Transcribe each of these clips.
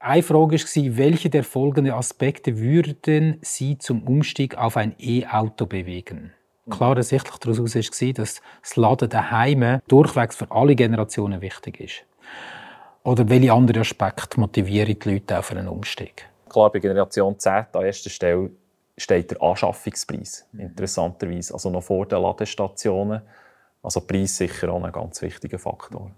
Eine Frage war, welche der folgenden Aspekte würden Sie zum Umstieg auf ein E-Auto bewegen? Klar ersichtlich daraus war, dass das Laden daheim durchwegs für alle Generationen wichtig ist. Oder welche anderen Aspekte motivieren die Leute auf einen Umstieg? Klar, bei Generation Z an erster Stelle steht der Anschaffungspreis, interessanterweise. Also noch vor den Ladestationen. Also Preis sicher auch ein ganz wichtiger Faktor.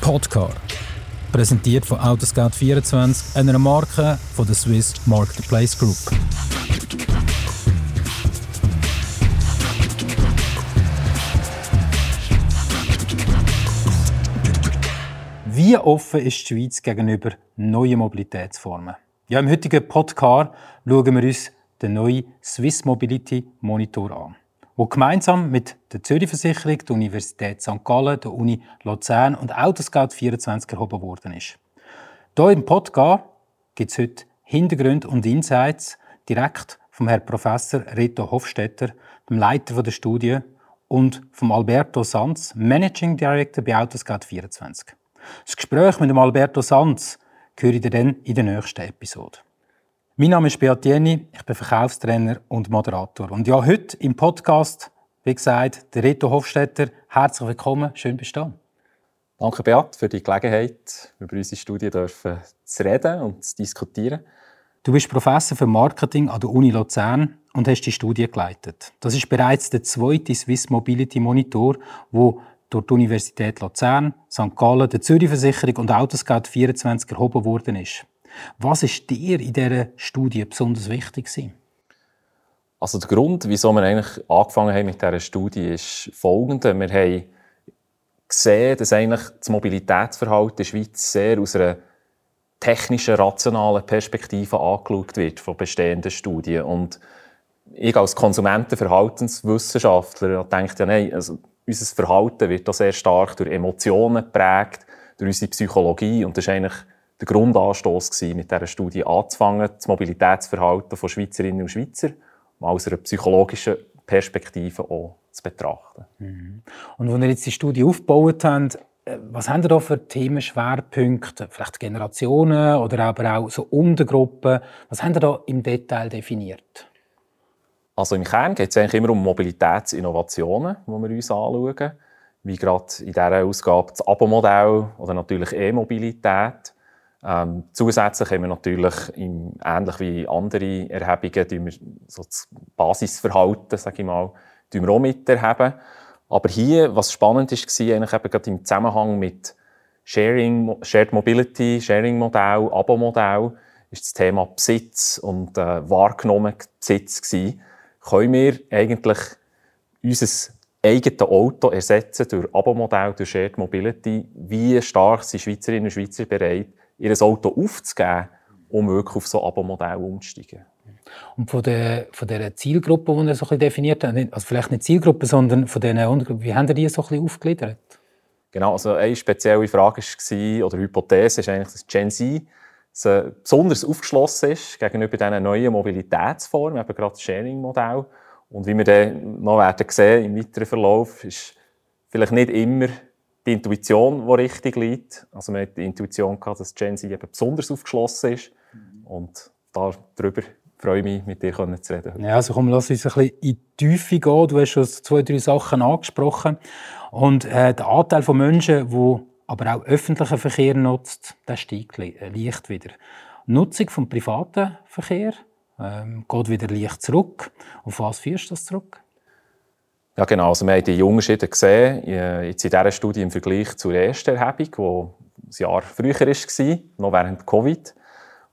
Podcar. Präsentiert von Autoscout24, einer Marke von der Swiss Marketplace Group. Wie offen ist die Schweiz gegenüber neuen Mobilitätsformen? Ja, Im heutigen Podcast schauen wir uns den neuen Swiss Mobility Monitor an, wo gemeinsam mit der Zürich Versicherung, der Universität St. Gallen, der Uni Luzern und Autoscout 24 erhoben worden ist. Hier im Podcast gibt es heute Hintergründe und Insights direkt vom Herrn Professor Reto Hofstetter, dem Leiter der Studie, und vom Alberto Sanz, Managing Director bei Autoscout 24. Das Gespräch mit dem Alberto Sanz höre ich dann in der nächsten Episode. Mein Name ist Beat Jenny, ich bin Verkaufstrainer und Moderator. Und ja, heute im Podcast, wie gesagt, der Reto Hofstetter. Herzlich willkommen, schön bist du Danke, Beat, für die Gelegenheit, über unsere Studie dürfen zu reden und zu diskutieren. Du bist Professor für Marketing an der Uni Luzern und hast die Studie geleitet. Das ist bereits der zweite Swiss Mobility Monitor, wo durch die Universität Luzern, St. Gallen, der Zürich Versicherung und Autoscout 24 erhoben worden ist. Was ist dir in dieser Studie besonders wichtig? Also der Grund, wieso wir eigentlich angefangen haben mit dieser Studie, ist folgender. Wir haben gesehen, dass eigentlich das Mobilitätsverhalten der Schweiz sehr aus einer technischen, rationalen Perspektive angeschaut wird von bestehenden Studien. Und ich als Konsumentenverhaltenswissenschaftler denke ja, nein, also unser Verhalten wird da sehr stark durch Emotionen geprägt, durch unsere Psychologie. Und das war eigentlich der Grundanstoß, mit dieser Studie anzufangen, das Mobilitätsverhalten von Schweizerinnen und Schweizer mal aus einer psychologischen Perspektive auch zu betrachten. Mhm. Und wenn ihr jetzt die Studie aufgebaut habt, äh, was haben ihr da für Themenschwerpunkte? Vielleicht Generationen oder aber auch so Untergruppen? Was haben ihr da im Detail definiert? Also im Kern geht es eigentlich immer um Mobilitätsinnovationen, die wir uns anschauen. Wie gerade in dieser Ausgabe das Abo-Modell oder natürlich E-Mobilität. Ähm, zusätzlich haben wir natürlich, im, ähnlich wie andere Erhebungen, wir so das Basisverhalten, sage ich mal, wir auch miterheben. Aber hier, was spannend ist, war eigentlich eben gerade im Zusammenhang mit Sharing, Shared Mobility, Sharing-Modell, Abo-Modell, ist das Thema Besitz und äh, wahrgenommen Besitz gewesen können wir eigentlich unser eigenes Auto ersetzen durch Abo-Modell, durch Shared Mobility? Wie stark sind Schweizerinnen und Schweizer bereit, ihr Auto aufzugeben, um wirklich auf so Abo-Modell umzusteigen? Und von der, von der Zielgruppe, die ihr so ein bisschen definiert habt, also vielleicht nicht Zielgruppe, sondern von diesen Untergruppen, wie habt ihr die so ein bisschen aufgegliedert? Genau, also eine spezielle Frage war, oder Hypothese ist eigentlich, dass Gen Z besonders aufgeschlossen ist gegenüber diesen neuen Mobilitätsformen, eben gerade das Sharing-Modell. Und wie wir dann noch werden sehen im weiteren Verlauf, ist vielleicht nicht immer die Intuition, die richtig liegt. Also man hat die Intuition gehabt, dass Gen Z eben besonders aufgeschlossen ist. Und darüber freue ich mich, mit dir zu reden. Ja, also komm, lass uns ein bisschen in die Tiefe gehen. Du hast schon zwei, drei Sachen angesprochen. Und äh, der Anteil von Menschen, die aber auch öffentlichen Verkehr nutzt, der steigt äh, leicht wieder. Die Nutzung vom privaten Verkehr ähm, geht wieder leicht zurück. Auf was führst du das zurück? Ja, genau. Also wir haben die Unterschiede gesehen, äh, jetzt in dieser Studie im Vergleich zur ersten Erhebung, die ein Jahr früher war, noch während Covid.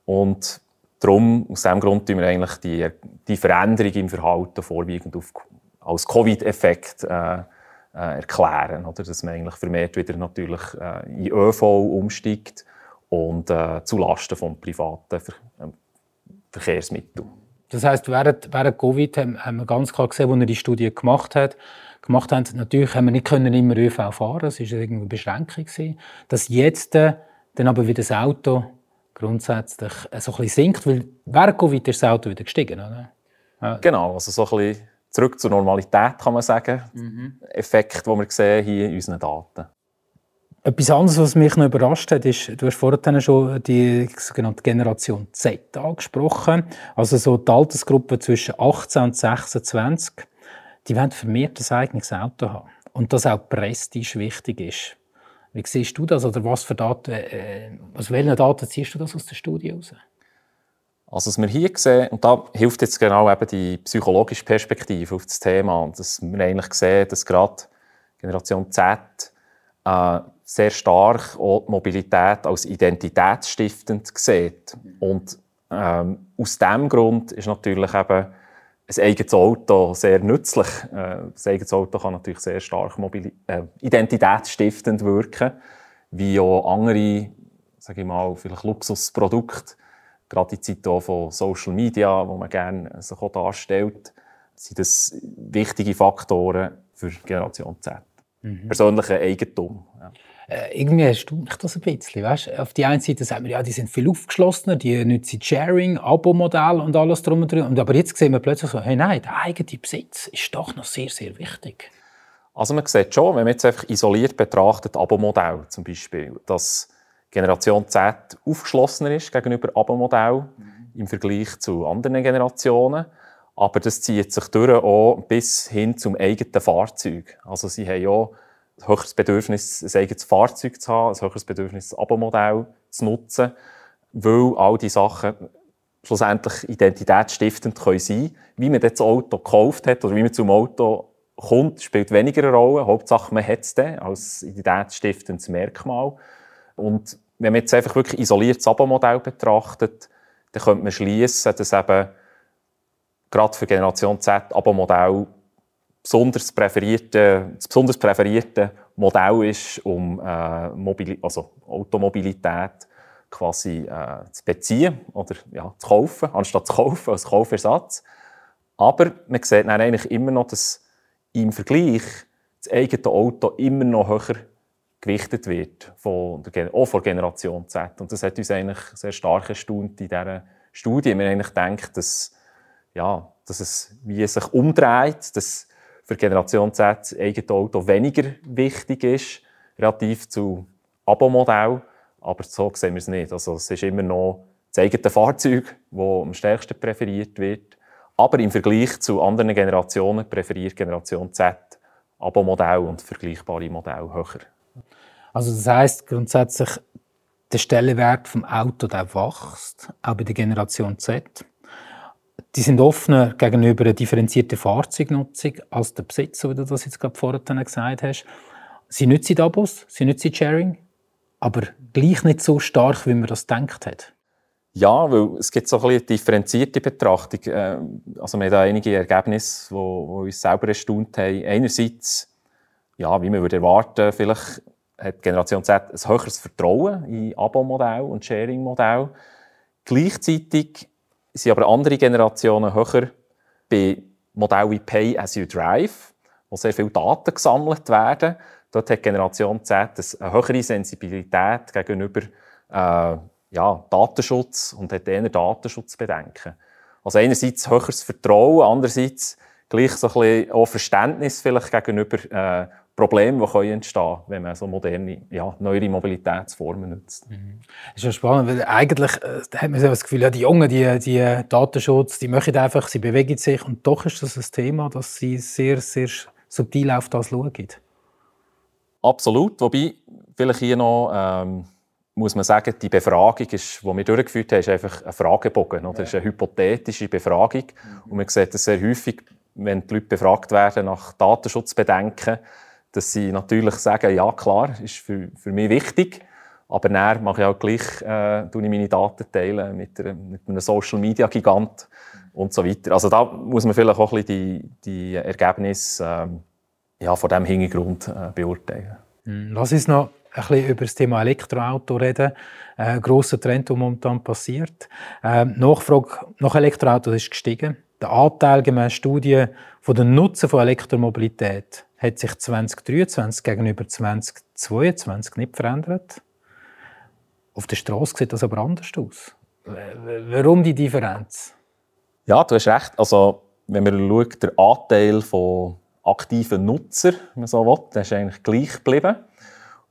Und darum, aus diesem Grund tun wir eigentlich die, die Veränderung im Verhalten vorwiegend auf, als Covid-Effekt äh, äh, erklären, oder? dass man eigentlich vermehrt wieder natürlich äh, in ÖV umsteigt und äh, zulasten von privaten Ver äh, Verkehrsmitteln. Das heißt, während, während Covid haben, haben wir ganz klar gesehen, als er die Studie gemacht hat, gemacht haben, natürlich haben wir nicht können immer ÖV fahren, das war irgendwie eine Beschränkung gewesen. Dass jetzt äh, dann aber wieder das Auto grundsätzlich äh, so ein bisschen sinkt, weil während Covid ist das Auto wieder gestiegen, oder? Ja. Genau, also so ein bisschen zurück zur Normalität, kann man sagen. Mhm. Effekt, den wir sehen hier in unseren Daten. Etwas anderes, was mich noch überrascht hat, ist, du hast vorhin schon die sogenannte Generation Z angesprochen. Also so die Altersgruppe zwischen 18 und 26. Die wollen vermehrt ein eigenes Auto haben. Und das auch Prestige wichtig ist. Wie siehst du das? Oder was für Daten, äh, aus welchen Daten ziehst du das aus der Studie heraus? Also, was wir hier sehen, und da hilft jetzt genau eben die psychologische Perspektive auf das Thema, dass wir eigentlich sehen, dass gerade Generation Z äh, sehr stark auch die Mobilität als identitätsstiftend sieht. Und ähm, aus diesem Grund ist natürlich eben ein eigenes Auto sehr nützlich. Äh, das eigenes Auto kann natürlich sehr stark mobili äh, identitätsstiftend wirken, wie auch andere, sage ich mal, vielleicht Luxusprodukte gerade in Zeiten von Social Media, wo man gerne sich auch darstellt, sind das wichtige Faktoren für Generation Z. Mhm. Persönliche Eigentum. Äh, irgendwie erstaunt mich das ein bisschen. Weißt? Auf die einen Seite sagen wir, ja, die sind viel aufgeschlossener, die nutzen Sharing, Abo-Modell und alles drum und dran. Aber jetzt sehen wir plötzlich so, hey, nein, der eigene Besitz ist doch noch sehr, sehr wichtig. Also man sieht schon, wenn man jetzt einfach isoliert betrachtet, Abo-Modell zum Beispiel, dass Generation Z aufgeschlossener ist gegenüber Abo-Modell mhm. im Vergleich zu anderen Generationen. Aber das zieht sich durch auch bis hin zum eigenen Fahrzeug. Also sie haben ja ein höheres Bedürfnis, ein eigenes Fahrzeug zu haben, ein höheres Bedürfnis, ein Abo-Modell zu nutzen, weil all diese Sachen schlussendlich identitätsstiftend können sein Wie man das Auto gekauft hat oder wie man zum Auto kommt, spielt weniger eine Rolle. Hauptsache, man hat es dann als identitätsstiftendes Merkmal. Und wenn man jetzt einfach wirklich isoliert das Abo-Modell betrachtet, dann könnte man schließen, dass eben gerade für Generation Z Abo-Modell besonders präferierte, das besonders präferierte Modell ist, um äh, Mobili also Automobilität quasi äh, zu beziehen oder ja, zu kaufen, anstatt zu kaufen als Kaufersatz. Aber man sieht dann eigentlich immer noch, dass im Vergleich das eigene Auto immer noch höher gewichtet wird, von der, auch von Generation Z. Und das hat uns eigentlich sehr stark erstaunt in dieser Studie. Wir eigentlich denkt, dass, ja, dass es wie sich umdreht, dass für Generation Z das eigene Auto weniger wichtig ist, relativ zu Abo-Modell. Aber so sehen wir es nicht. Also es ist immer noch das eigene Fahrzeug, das am stärksten präferiert wird. Aber im Vergleich zu anderen Generationen präferiert Generation Z Abo-Modell und vergleichbare Modelle höher. Also das heißt grundsätzlich, der Stellenwert vom Auto der wächst, auch bei der Generation Z. Die sind offener gegenüber einer differenzierten Fahrzeugnutzung als der Besitzer, wie du das jetzt gerade vorhin gesagt hast. Sie nutzen Abos, sie nutzen Sharing, aber gleich nicht so stark, wie man das gedacht hat. Ja, weil es gibt so ein eine differenzierte Betrachtung. Äh, also wir haben da einige Ergebnisse, die uns selber erstaunt haben. Einerseits, ja, wie man würde erwarten, vielleicht hat Generation Z ein höheres Vertrauen in Abo-Modell und Sharing-Modell. Gleichzeitig sind aber andere Generationen höher bei Modellen wie Pay as you drive, wo sehr viele Daten gesammelt werden. Dort hat Generation Z eine höhere Sensibilität gegenüber äh, ja, Datenschutz und hat eher Datenschutzbedenken. Also einerseits höheres Vertrauen, andererseits gleich so ein bisschen auch Verständnis vielleicht gegenüber äh, Probleme, die entstehen können, wenn man so moderne, ja, neuere Mobilitätsformen nutzt. Mhm. Das ist ja spannend, weil eigentlich äh, hat man so das Gefühl, ja, die Jungen, die, die Datenschutz, die machen einfach, sie bewegen sich und doch ist das ein Thema, dass sie sehr, sehr subtil auf das schauen. Absolut, wobei vielleicht hier noch ähm, muss man sagen, die Befragung, ist, die wir durchgeführt haben, ist einfach ein Fragebogen. Oder? Das ist eine hypothetische Befragung. Mhm. Und man sieht das sehr häufig, wenn die Leute befragt werden nach Datenschutzbedenken, dass sie natürlich sagen, ja klar, ist für, für mich wichtig, aber dann mache ich auch gleich äh, ich meine Daten teilen mit, einer, mit einem Social Media Gigant und so weiter. Also da muss man vielleicht auch ein bisschen die, die Ergebnisse ähm, ja, von diesem Hintergrund äh, beurteilen. Hm, lass uns noch ein bisschen über das Thema Elektroauto reden. Äh, ein grosser Trend, der momentan passiert. Äh, Nachfrage nach Elektroautos ist gestiegen. Der Anteil gemäß Studien von den Nutzen von Elektromobilität hat sich 2023 gegenüber 2022 nicht verändert. Auf der Straße sieht das aber anders aus. Warum die Differenz? Ja, du hast recht. Also wenn man schaut, der Anteil von aktiven Nutzer, wenn man so will, der ist eigentlich gleich geblieben.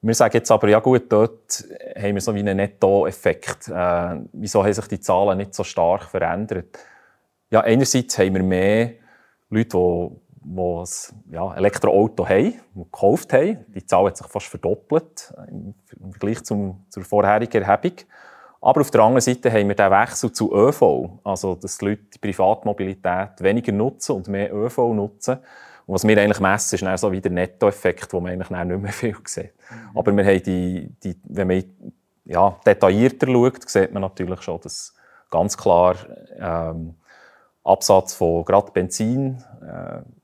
Wir sagen jetzt aber, ja gut, dort haben wir so wie einen Netto-Effekt. Äh, wieso haben sich die Zahlen nicht so stark verändert? Ja, einerseits haben wir mehr Leute, die, die ein ja, Elektroauto haben, die gekauft haben. Die Zahl hat sich fast verdoppelt im Vergleich zum, zur vorherigen Erhebung. Aber auf der anderen Seite haben wir den Wechsel zu ÖV, also dass die Leute die Privatmobilität weniger nutzen und mehr ÖV nutzen. Und was wir eigentlich messen, ist dann so wie der Nettoeffekt, wo man eigentlich nicht mehr viel sieht. Mhm. Aber wir haben die, die, wenn man ja, detaillierter schaut, sieht man natürlich schon, dass ganz klar ähm, Absatz von gerade Benzinfahrzeugen äh,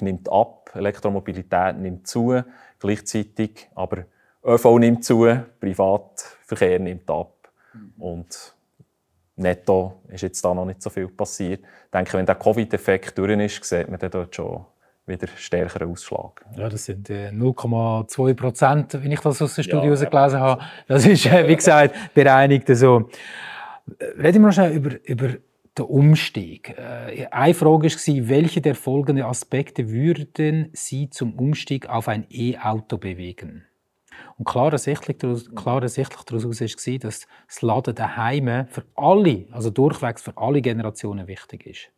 nimmt ab, Elektromobilität nimmt zu, gleichzeitig aber ÖV nimmt zu, Privatverkehr nimmt ab. Mhm. Und netto ist jetzt da noch nicht so viel passiert. Ich denke, wenn der Covid-Effekt durch ist, sieht man dann dort schon wieder stärkeren Ausschlag. Ja, das sind 0,2 äh, Prozent, wenn ich das aus dem Studio ja, gelesen habe. Das ist, äh, wie gesagt, bereinigt. Also, reden wir noch schnell über, über den Umstieg. Äh, eine Frage war, welche der folgenden Aspekte würden Sie zum Umstieg auf ein E-Auto bewegen? Und klar ersichtlich klar ersichtlich daraus war, dass das Laden daheim für alle, also durchwegs für alle Generationen wichtig ist.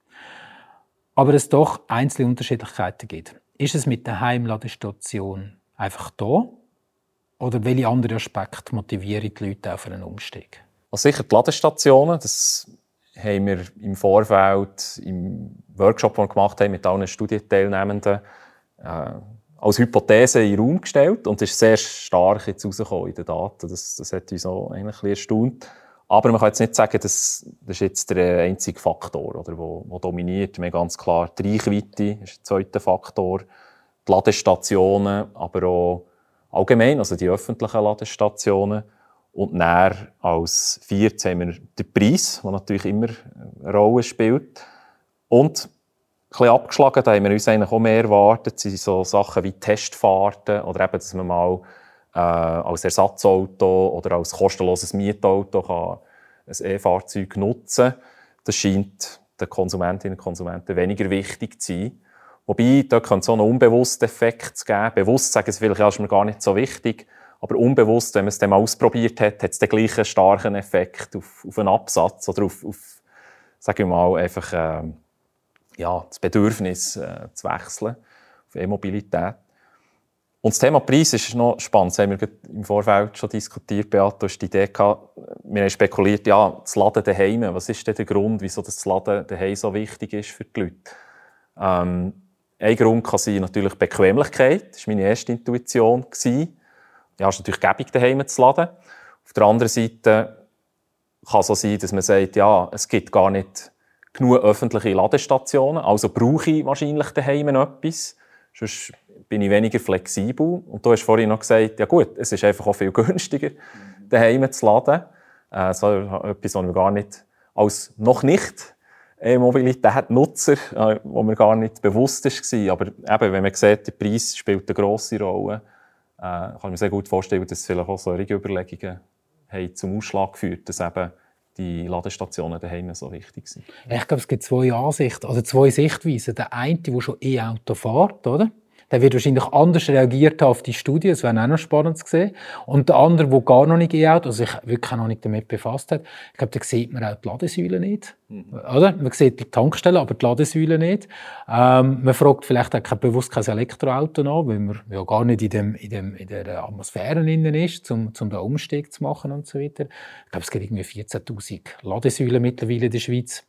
Aber es doch einzelne Unterschiedlichkeiten gibt. Ist es mit der Heimladestation einfach da? Oder welche anderen Aspekte motivieren die Leute auf einen Umstieg? Also sicher die Ladestationen, das haben wir im Vorfeld, im Workshop, den wir gemacht haben, mit allen Studienteilnehmenden, äh, als Hypothese in den Raum gestellt und ist sehr stark jetzt rausgekommen in den Daten. Das, das hat uns auch ein erstaunt. Aber man kann jetzt nicht sagen, dass das ist jetzt der einzige Faktor, oder, wo, wo dominiert. Wir haben ganz klar die Reichweite ist der zweite Faktor, die Ladestationen, aber auch allgemein, also die öffentlichen Ladestationen. Und näher als viert haben wir den Preis, der natürlich immer eine Rolle spielt. Und bisschen abgeschlagen. Da haben wir uns eigentlich auch mehr erwartet. Sind so Sachen wie Testfahrten oder eben, dass man mal äh, als Ersatzauto oder als kostenloses Mietauto kann ein E-Fahrzeug nutzen Das scheint den Konsumentinnen und Konsumenten weniger wichtig zu sein. Wobei, da könnte es so einen unbewussten Effekt geben. Bewusst sagen sie vielleicht, ja, ist mir gar nicht so wichtig. Aber unbewusst, wenn man es dann mal ausprobiert hat, hat es den gleichen starken Effekt auf, auf einen Absatz oder auf, auf sagen wir mal, einfach, äh, ja, das Bedürfnis äh, zu wechseln auf E-Mobilität. Und das Thema Preis ist noch spannend. Das haben wir im Vorfeld schon diskutiert. Beat, du die Idee gehabt, wir haben spekuliert, ja, das Laden daheim. Was ist denn der Grund, wieso das Laden daheim so wichtig ist für die Leute? Ähm, ein Grund kann sein natürlich Bequemlichkeit. Das war meine erste Intuition. Ja, ist natürlich gäbig, daheim zu laden. Auf der anderen Seite kann es so sein, dass man sagt, ja, es gibt gar nicht genug öffentliche Ladestationen, also brauche ich wahrscheinlich daheim etwas, sonst bin ich weniger flexibel. Und du hast vorhin noch gesagt, ja gut, es ist einfach auch viel günstiger, daheim zu laden. Äh, so etwas, was wir gar nicht als noch nicht E-Mobilität-Nutzer, äh, wo mir gar nicht bewusst war. Aber eben, wenn man sieht, der Preis spielt eine grosse Rolle, äh, kann ich mir sehr gut vorstellen, dass vielleicht auch solche Überlegungen haben zum Ausschlag geführt, dass eben die Ladestationen daheim so wichtig sind. Ich glaube, es gibt zwei Ansichten, also zwei Sichtweisen. Der eine, der schon E-Auto fährt, oder? Der wird wahrscheinlich anders reagiert auf die Studie, das wäre auch noch spannend zu sehen. Und der andere, der gar noch nicht E-Auto, also sich wirklich noch nicht damit befasst hat, ich glaube, da sieht man auch die Ladesäule nicht. Mhm. Oder? Man sieht die Tankstelle, aber die Ladesäule nicht. Ähm, man fragt vielleicht auch bewusst kein Elektroauto an, weil man ja gar nicht in, dem, in, dem, in der Atmosphäre innen ist, um, um den Umstieg zu machen und so weiter. Ich glaube, es gibt irgendwie 14'000 Ladesäulen mittlerweile in der Schweiz.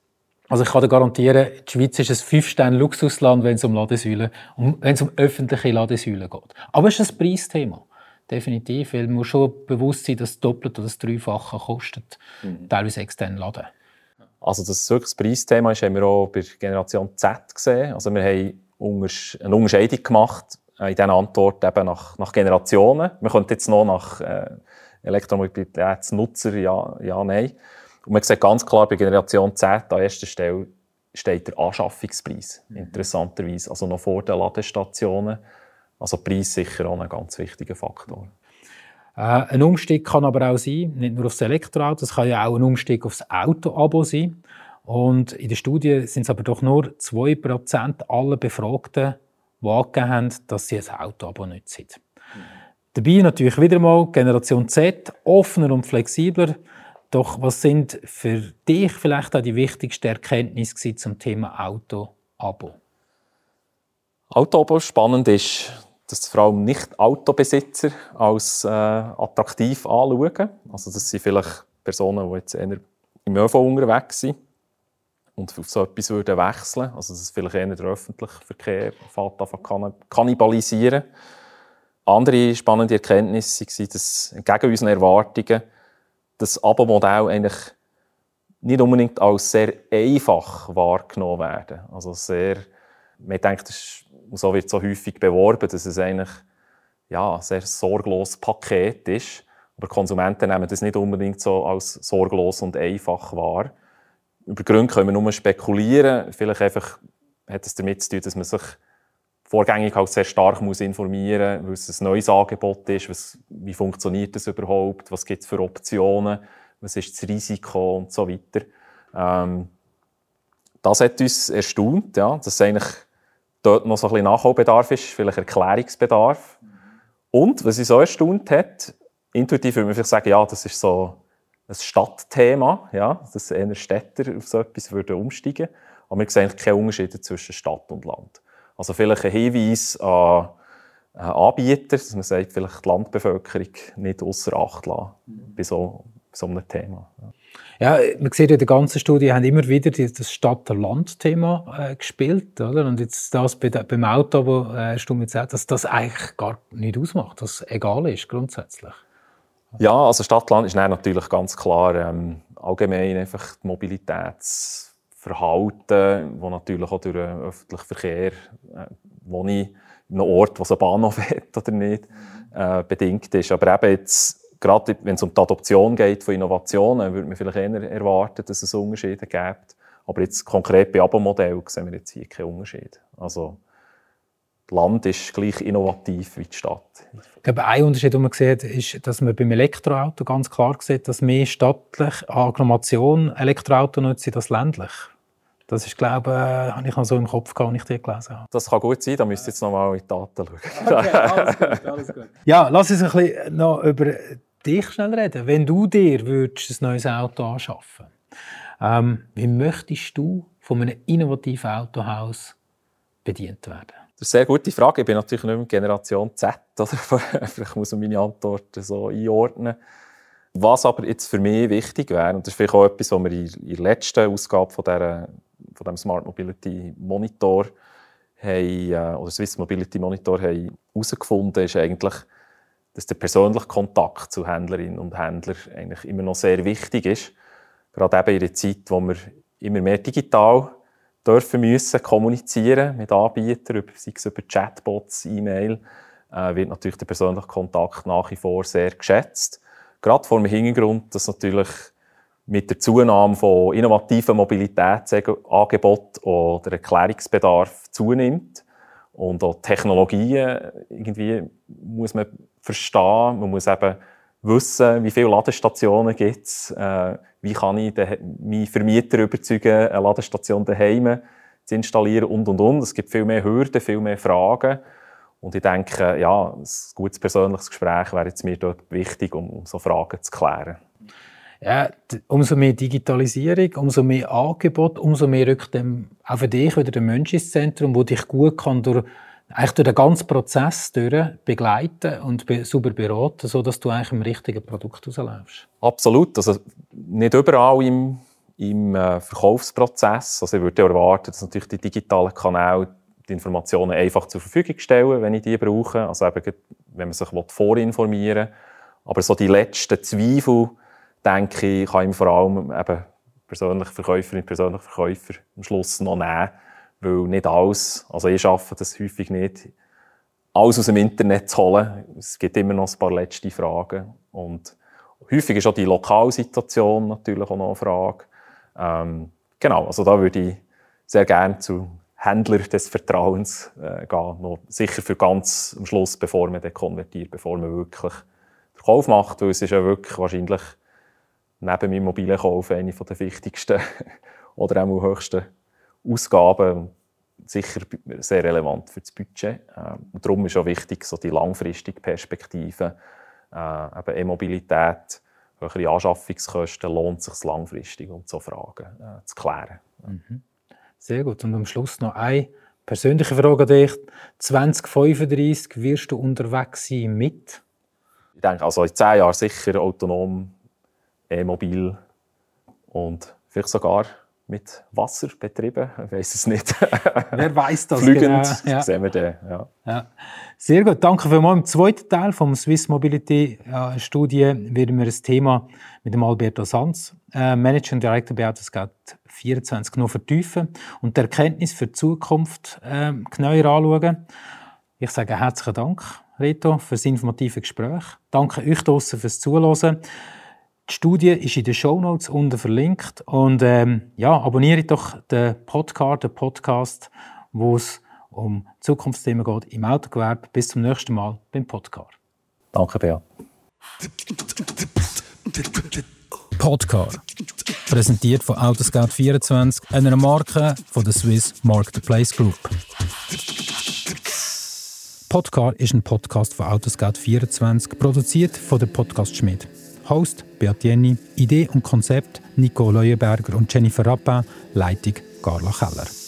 Also ich kann dir garantieren, die Schweiz ist ein Fünf-Sterne-Luxusland, wenn es um Ladesäulen, um, wenn es um öffentliche Ladesäulen geht. Aber es ist ein Preisthema. Definitiv, weil man muss schon bewusst sein, dass es doppelt oder das Dreifache kostet, mhm. teilweise extern laden. Also, dass es wirklich ein Preisthema ist, haben wir auch bei Generation Z gesehen. Also, wir haben eine Unterscheidung gemacht äh, in dieser Antwort eben nach, nach Generationen. Wir könnten jetzt noch nach äh, Elektromobilitätsnutzer ja, ja, nein. Und man sieht ganz klar, bei Generation Z an erster Stelle steht der Anschaffungspreis. Mhm. Interessanterweise. Also noch vor den Ladestationen. Also Preis sicher auch ein ganz wichtiger Faktor. Äh, ein Umstieg kann aber auch sein, nicht nur aufs Elektroauto, es kann ja auch ein Umstieg aufs Auto-Abo sein. Und in der Studie sind es aber doch nur 2% aller Befragten, die angegeben haben, dass sie ein Auto-Abo nutzen. Mhm. Dabei natürlich wieder mal Generation Z, offener und flexibler. Doch was sind für dich vielleicht auch die wichtigsten Erkenntnisse zum Thema Auto-Abo? Auto-Abo spannend ist, dass vor allem nicht Autobesitzer als äh, attraktiv anschauen. Also das sind vielleicht Personen, die jetzt eher im ÖV unterwegs sind und auf so etwas würden wechseln Also das vielleicht eher der öffentliche Verkehr fängt kannibalisieren. Andere spannende Erkenntnisse waren, dass entgegen unseren Erwartungen das Abo-Modell eigentlich nicht unbedingt als sehr einfach wahrgenommen werden. Also sehr, man denkt, so wird so häufig beworben, dass es eigentlich ja, ein sehr sorgloses Paket ist. Aber Konsumenten nehmen das nicht unbedingt so als sorglos und einfach wahr. Über Gründe können wir nur spekulieren. Vielleicht einfach hat es damit zu tun, dass man sich vorgängig halt sehr stark muss informieren muss, weil ein neues Angebot ist, was, wie funktioniert das überhaupt, was gibt es für Optionen, was ist das Risiko und so weiter. Ähm, das hat uns erstaunt, ja, dass eigentlich dort noch so ein bisschen Nachholbedarf ist, vielleicht Erklärungsbedarf. Und, was uns so erstaunt hat, intuitiv würde man vielleicht sagen, ja, das ist so ein Stadtthema, ja, dass eher Städter auf so etwas würden umsteigen Aber wir sehen eigentlich keine Unterschiede zwischen Stadt und Land. Also vielleicht ein Hinweis an Anbieter, dass man sagt, vielleicht die Landbevölkerung nicht außer Acht lassen mhm. bei so, so einem Thema. Ja. ja. man sieht in der ganzen Studie, haben immer wieder das Stadt-Land-Thema äh, gespielt. Oder? Und jetzt das bei, beim Auto, wo äh, hast du mir gesagt, dass das eigentlich gar nicht ausmacht, dass es egal ist grundsätzlich. Ja, also Stadt-Land ist natürlich ganz klar ähm, allgemein einfach die Mobilitäts- Verhalten, das natürlich auch durch den öffentlichen Verkehr, äh, wo ich in einem Ort, wo einen Bahnhof hat oder nicht, äh, bedingt ist. Aber eben jetzt, gerade wenn es um die Adoption geht von Innovationen, würde man vielleicht eher erwarten, dass es Unterschiede gibt. Aber jetzt konkret bei Abo-Modell sehen wir jetzt hier keinen Unterschied. Also, das Land ist gleich innovativ wie die Stadt. Ich glaube, ein Unterschied, den man sieht, ist, dass man beim Elektroauto ganz klar sieht, dass mehr stattlich Agglomeration Elektroauto nutzen als ländlich. Das ist, glaube ich, äh, habe ich noch so im Kopf gehabt, als ich die gelesen habe. Das kann gut sein, da müsst ihr jetzt noch mal in die Daten schauen. Okay, alles gut, alles gut. Ja, lass uns ein bisschen noch über dich schnell reden. Wenn du dir würdest ein neues Auto anschaffen ähm, wie möchtest du von einem innovativen Autohaus bedient werden? Das ist eine sehr gute Frage. Ich bin natürlich nicht mehr Generation Z. Oder? Vielleicht muss man meine Antwort so einordnen. Was aber jetzt für mich wichtig wäre, und das ist vielleicht auch etwas, was wir in der letzten Ausgabe von, dieser, von dem Smart Mobility Monitor haben, äh, oder Swiss Mobility Monitor herausgefunden, ist eigentlich, dass der persönliche Kontakt zu Händlerinnen und Händlern eigentlich immer noch sehr wichtig ist. Gerade eben in der Zeit, wo wir immer mehr digital dürfen müssen kommunizieren mit Anbietern, sei es über Chatbots, E-Mail, äh, wird natürlich der persönliche Kontakt nach wie vor sehr geschätzt. Gerade vor dem Hintergrund, dass natürlich mit der Zunahme von innovativen Mobilitätsangeboten auch der Erklärungsbedarf zunimmt und auch Technologien irgendwie muss man verstehen. Man muss eben wissen, wie viele Ladestationen gibt es, äh, wie kann ich meinen Vermieter überzeugen, eine Ladestation daheim zu installieren und und und. Es gibt viel mehr Hürden, viel mehr Fragen. Und ich denke, ja, ein gutes persönliches Gespräch wäre jetzt mir dort wichtig, um so Fragen zu klären. Ja, umso mehr Digitalisierung, umso mehr Angebot, umso mehr rückt dem auch für dich wieder der Mensch ins Zentrum, wo dich gut kann durch, eigentlich durch den ganzen Prozess durch begleiten und be super beraten, sodass du eigentlich im richtigen Produkt rausläufst. Absolut. Also nicht überall im, im äh, Verkaufsprozess. Also ich würde erwarten, dass natürlich die digitalen Kanäle die Informationen einfach zur Verfügung stellen, wenn ich die brauche. Also eben, wenn man sich vorinformieren will. Aber so die letzten Zweifel, denke ich, kann ihm vor allem eben persönliche Verkäuferin, persönliche Verkäufer am Schluss noch nehmen. Weil nicht alles, also ich schaffe das häufig nicht, alles aus dem Internet zu holen. Es gibt immer noch ein paar letzte Fragen. Und häufig ist auch die Lokalsituation natürlich auch noch eine Frage. Ähm, genau, also da würde ich sehr gerne zu Händler des Vertrauens äh, gehen. Noch sicher für ganz am Schluss, bevor man den konvertiert, bevor man wirklich den Kauf macht. Weil es ist ja wirklich wahrscheinlich neben meinem mobilen Kauf eine der wichtigsten oder auch höchsten Ausgaben. Sicher sehr relevant für das Budget. Ähm, und darum ist auch wichtig, so die langfristige Perspektive, äh, eben E-Mobilität, höhere Anschaffungskosten, lohnt es sich langfristig, um so Fragen äh, zu klären. Mhm. Sehr gut. Und am Schluss noch eine persönliche Frage an dich. 2035 wirst du unterwegs sein mit? Ich denke, also in zehn Jahren sicher autonom, e-mobil und vielleicht sogar mit Wasser betrieben. Ich weiß es nicht. Wer weiß das Flügend, genau. ja. sehen wir den. Ja. ja. Sehr gut, danke vielmals. Im zweiten Teil vom Swiss Mobility Studie werden wir das Thema mit dem Alberto Sanz, äh, Managing Director bei Autoscout 24, noch vertiefen und die Erkenntnis für die Zukunft äh, genauer anschauen. Ich sage herzlichen Dank, Reto, für das informative Gespräch. Danke euch draußen fürs Zuhören. Die Studie ist in den Show Notes unten verlinkt. Und ähm, ja, abonniere doch den Podcast, den Podcast, wo es um Zukunftsthemen geht im Autogewerbe. Bis zum nächsten Mal beim Podcast. Danke, Bea. Podcast. Präsentiert von Autoscout24, einer Marke von der Swiss Marketplace Group. Podcast ist ein Podcast von Autoscout24, produziert von der Podcast Schmidt. Host Beat Jenny, Idee und Konzept Nico Leuenberger und Jennifer Rappin, Leitung Carla Keller.